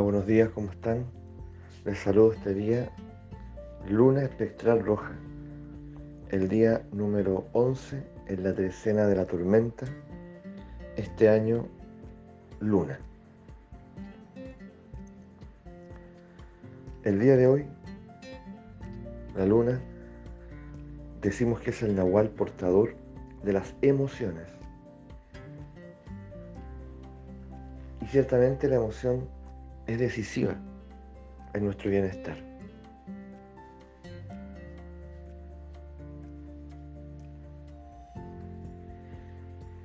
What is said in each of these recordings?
Buenos días, ¿cómo están? Les saludo este día, Luna Espectral Roja, el día número 11 en la trecena de la tormenta, este año Luna. El día de hoy, la Luna, decimos que es el nahual portador de las emociones. Y ciertamente la emoción es decisiva en nuestro bienestar.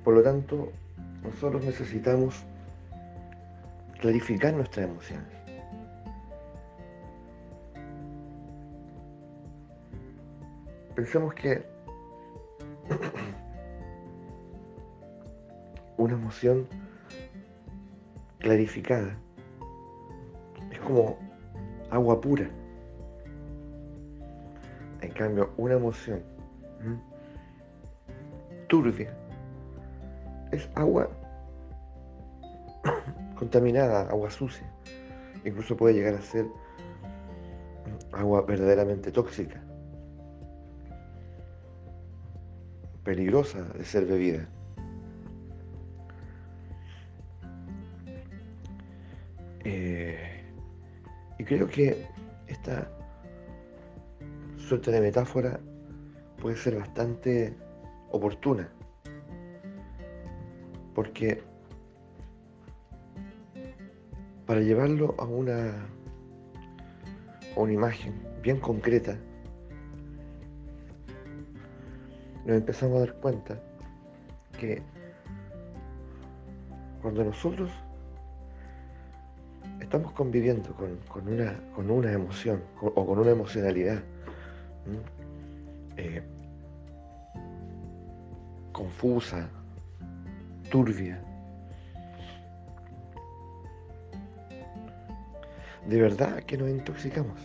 Por lo tanto, nosotros necesitamos clarificar nuestras emociones. Pensemos que una emoción clarificada como agua pura. En cambio, una emoción turbia es agua contaminada, agua sucia. Incluso puede llegar a ser agua verdaderamente tóxica, peligrosa de ser bebida. Eh, creo que esta suerte de metáfora puede ser bastante oportuna, porque para llevarlo a una, a una imagen bien concreta, nos empezamos a dar cuenta que cuando nosotros estamos conviviendo con, una, con una emoción o con una emocionalidad eh, confusa, turbia, de verdad que nos intoxicamos.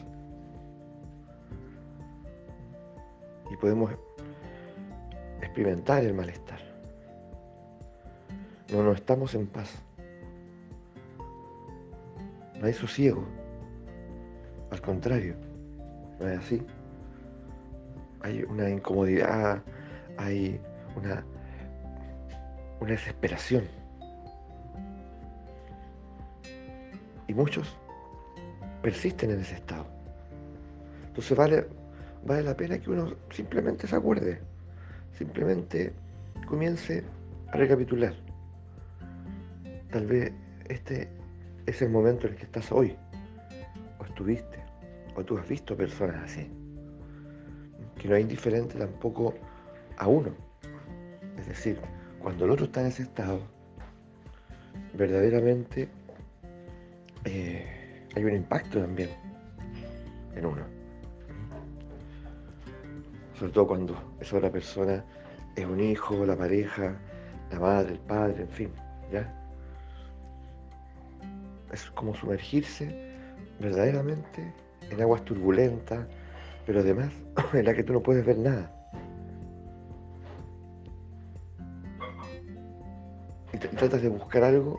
Y podemos experimentar el malestar. No, no estamos en paz. No hay sosiego. Al contrario, no es así. Hay una incomodidad, hay una, una desesperación. Y muchos persisten en ese estado. Entonces vale, vale la pena que uno simplemente se acuerde, simplemente comience a recapitular. Tal vez este es el momento en el que estás hoy, o estuviste, o tú has visto personas así, que no es indiferente tampoco a uno. Es decir, cuando el otro está en ese estado, verdaderamente eh, hay un impacto también en uno. Sobre todo cuando esa otra persona es un hijo, la pareja, la madre, el padre, en fin, ¿ya? Es como sumergirse verdaderamente en aguas turbulentas, pero además en la que tú no puedes ver nada. Y tratas de buscar algo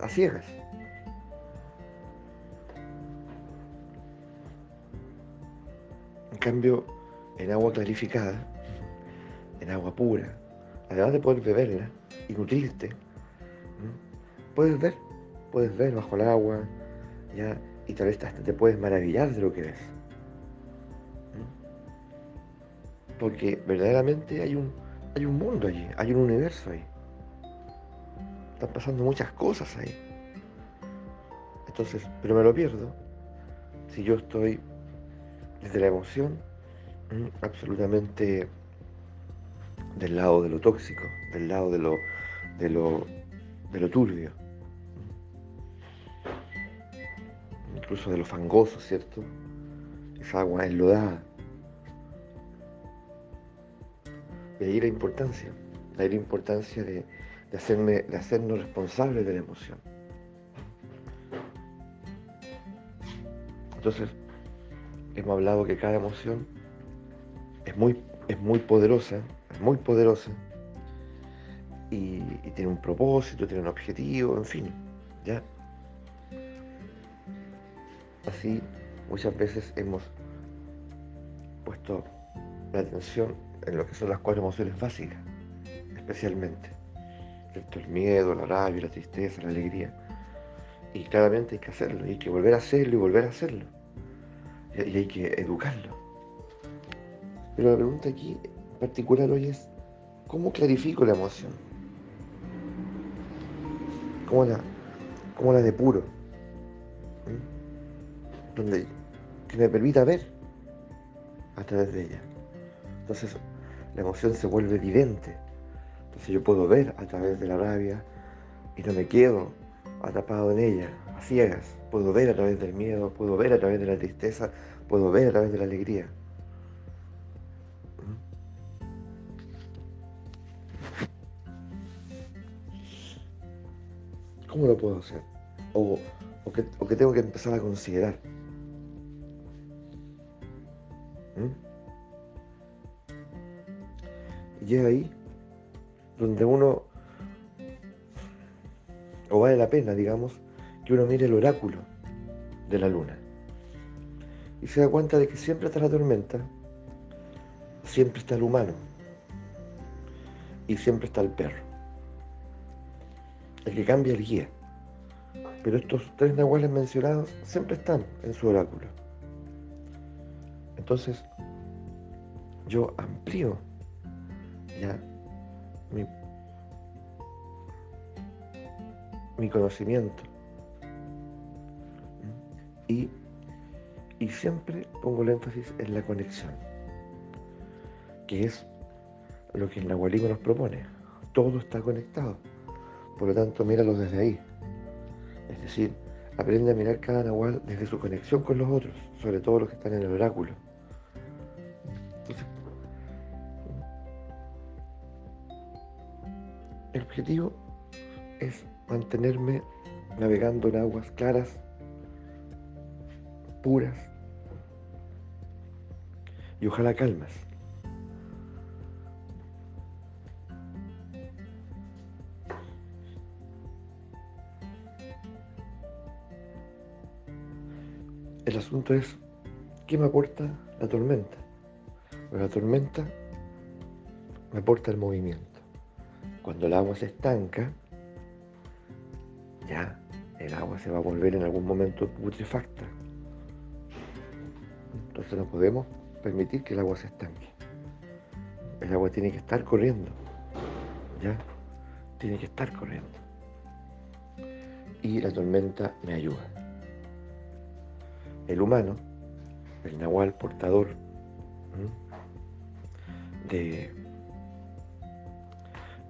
a ciegas. En cambio, en agua clarificada, en agua pura, además de poder beberla y nutrirte, puedes ver, puedes ver bajo el agua, ya, y tal vez hasta te puedes maravillar de lo que ves. Porque verdaderamente hay un, hay un mundo allí, hay un universo ahí. Están pasando muchas cosas ahí. Entonces, pero me lo pierdo si yo estoy desde la emoción, absolutamente del lado de lo tóxico, del lado de lo, de lo, de lo turbio, incluso de lo fangoso, ¿cierto? Esa agua enlodada. Y ahí la importancia, ahí la importancia de, de, hacerme, de hacernos responsables de la emoción. Entonces, hemos hablado que cada emoción es muy, es muy poderosa, es muy poderosa, y, tiene un propósito, tiene un objetivo, en fin, ¿ya? Así muchas veces hemos puesto la atención en lo que son las cuatro emociones básicas, especialmente. El miedo, la rabia, la tristeza, la alegría. Y claramente hay que hacerlo, y hay que volver a hacerlo y volver a hacerlo. Y hay que educarlo. Pero la pregunta aquí en particular hoy es, ¿cómo clarifico la emoción? ¿Cómo la, cómo la depuro? ¿Mm? Donde, que me permita ver a través de ella. Entonces la emoción se vuelve evidente. Entonces yo puedo ver a través de la rabia y no me quedo atrapado en ella, a ciegas. Puedo ver a través del miedo, puedo ver a través de la tristeza, puedo ver a través de la alegría. ¿Cómo lo puedo hacer? O, o, que, tengo que empezar a considerar. Y ahí donde uno, o vale la pena, digamos, que uno mire el oráculo de la luna. Y se da cuenta de que siempre está la tormenta, siempre está el humano y siempre está el perro. El que cambia el guía. Pero estos tres nahuales mencionados siempre están en su oráculo. Entonces, yo amplío mi conocimiento. Y, y siempre pongo el énfasis en la conexión, que es lo que el Nahualismo nos propone. Todo está conectado. Por lo tanto, míralo desde ahí. Es decir, aprende a mirar cada Nahual desde su conexión con los otros, sobre todo los que están en el oráculo. Objetivo es mantenerme navegando en aguas claras, puras y ojalá calmas. El asunto es, ¿qué me aporta la tormenta? Pues la tormenta me aporta el movimiento. Cuando el agua se estanca, ya el agua se va a volver en algún momento putrefacta. Entonces no podemos permitir que el agua se estanque. El agua tiene que estar corriendo. ¿Ya? Tiene que estar corriendo. Y la tormenta me ayuda. El humano, el nahual portador de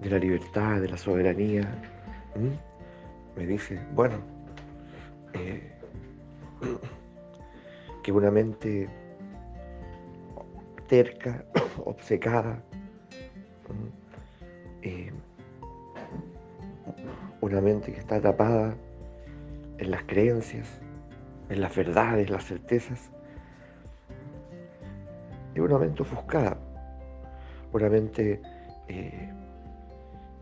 de la libertad, de la soberanía, me dice, bueno, eh, que una mente terca, obcecada, eh, una mente que está atrapada en las creencias, en las verdades, las certezas, es una mente ofuscada, una mente eh,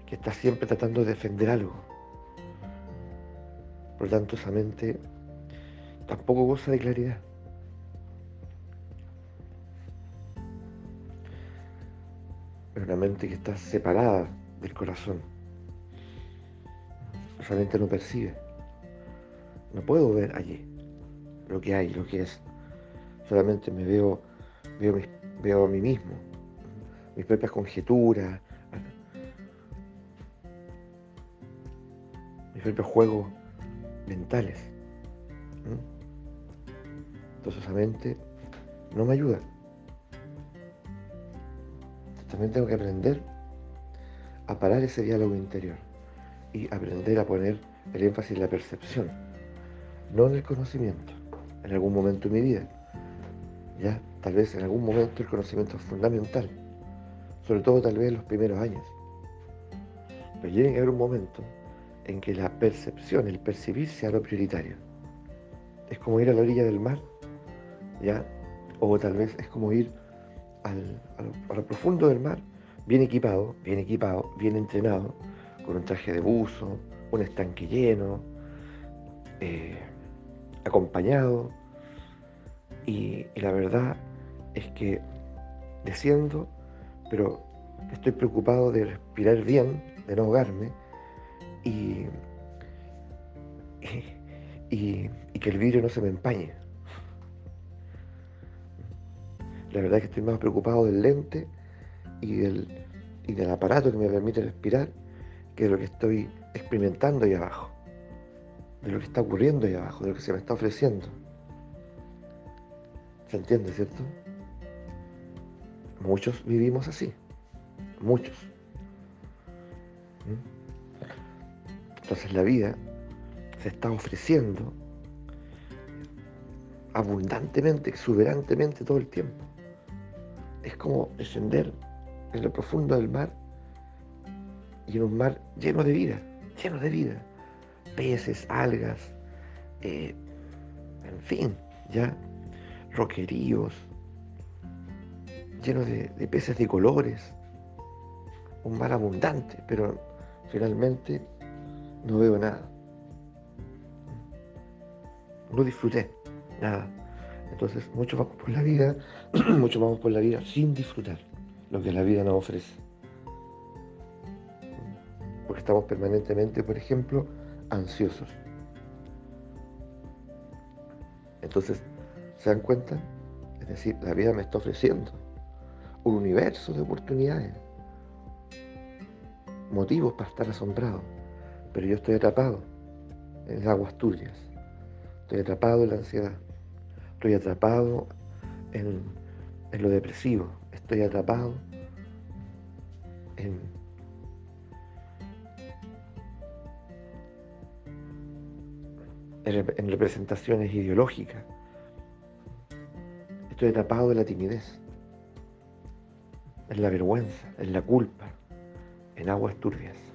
que está siempre tratando de defender algo. Por lo tanto, esa mente tampoco goza de claridad. Es una mente que está separada del corazón. Esa mente no percibe. No puedo ver allí lo que hay, lo que es. Solamente me veo, veo, veo a mí mismo, mis propias conjeturas, propios juegos mentales. Entonces esa mente no me ayuda. También tengo que aprender a parar ese diálogo interior y aprender a poner el énfasis en la percepción, no en el conocimiento, en algún momento de mi vida. Ya, tal vez en algún momento el conocimiento es fundamental, sobre todo tal vez en los primeros años. Pero llega a haber un momento en que la percepción, el percibir sea lo prioritario. Es como ir a la orilla del mar, ¿ya? O tal vez es como ir al, a, lo, profundo del mar, bien equipado, bien equipado, bien entrenado, con un traje de buzo, un estanque lleno, eh, acompañado Y, la verdad es que desciendo, pero estoy preocupado de respirar bien, de no ahogarme y, y, que el vidrio no se me empañe. La verdad es que estoy más preocupado del lente y del, y del aparato que me permite respirar que de lo que estoy experimentando ahí abajo, de lo que está ocurriendo ahí abajo, de lo que se me está ofreciendo. ¿Se entiende, cierto? Muchos vivimos así, muchos. ¿Mm? Entonces la vida se está ofreciendo abundantemente, exuberantemente todo el tiempo. Es como descender en lo profundo del mar y en un mar lleno de vida, lleno de vida. Peces, algas, eh, en fin, ya, roqueríos, lleno de, de peces de colores. Un mar abundante, pero finalmente no veo nada. No disfruté nada. Entonces, muchos vamos por la vida, muchos vamos por la vida sin disfrutar lo que la vida nos ofrece. Porque estamos permanentemente, por ejemplo, ansiosos. Entonces, ¿se dan cuenta? Es decir, la vida me está ofreciendo un universo de oportunidades, motivos para estar asombrado, pero yo estoy atrapado en aguas turbias, estoy atrapado en la ansiedad, estoy atrapado en, en lo depresivo, estoy atrapado en, en representaciones ideológicas. Estoy atrapado en la timidez, en la vergüenza, en la culpa, en aguas turbias,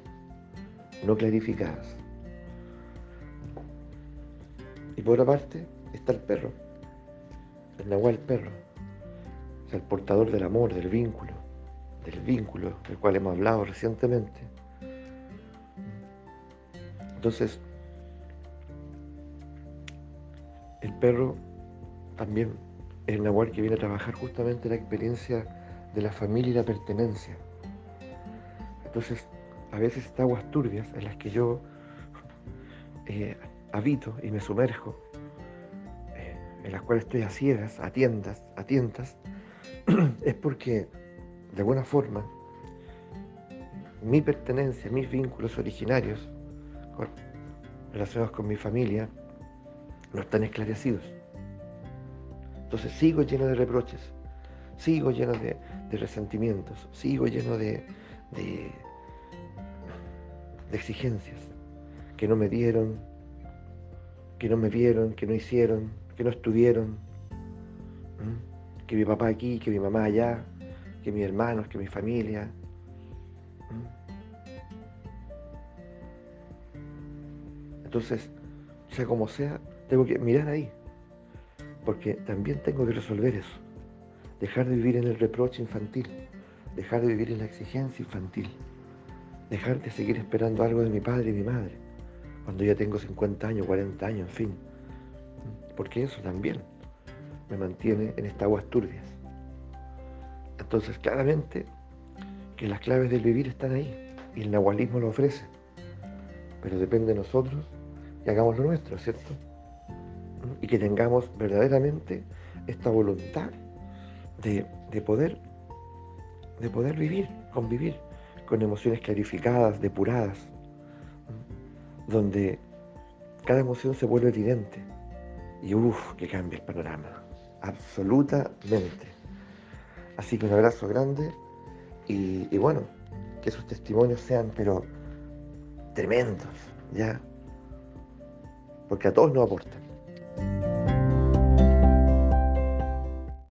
no clarificadas. Y por otra parte está el perro, el nahual perro, el portador del amor, del vínculo, del vínculo del cual hemos hablado recientemente. Entonces, el perro también es el nahual que viene a trabajar justamente la experiencia de la familia y la pertenencia. Entonces, a veces estas aguas turbias en las que yo eh, habito y me sumerjo, eh, en las cuales estoy a ciegas, a tiendas, a tientas, es porque de alguna forma mi pertenencia, mis vínculos originarios relacionados con mi familia no están esclarecidos. Entonces sigo lleno de reproches, sigo lleno de, resentimientos, sigo lleno de, exigencias que no me dieron, que no me vieron, que no hicieron, que no estuvieron que mi papá aquí, que mi mamá allá, que mis hermanos, que mi familia. Entonces, sea como sea, tengo que mirar ahí, porque también tengo que resolver eso. Dejar de vivir en el reproche infantil, dejar de vivir en la exigencia infantil, dejar de seguir esperando algo de mi padre y mi madre, cuando ya tengo 50 años, 40 años, en fin. Porque eso también me mantiene en estas aguas turbias. Entonces, claramente que las claves del vivir están ahí y el nahualismo lo ofrece. Pero depende de nosotros y hagamos lo nuestro, ¿cierto? Y que tengamos verdaderamente esta voluntad de, de poder, de poder vivir, convivir con emociones clarificadas, depuradas, donde cada emoción se vuelve evidente y uff, que cambia el panorama absolutamente. Así que un abrazo grande y, bueno, que sus testimonios sean, pero tremendos, ¿ya? Porque a todos nos aportan.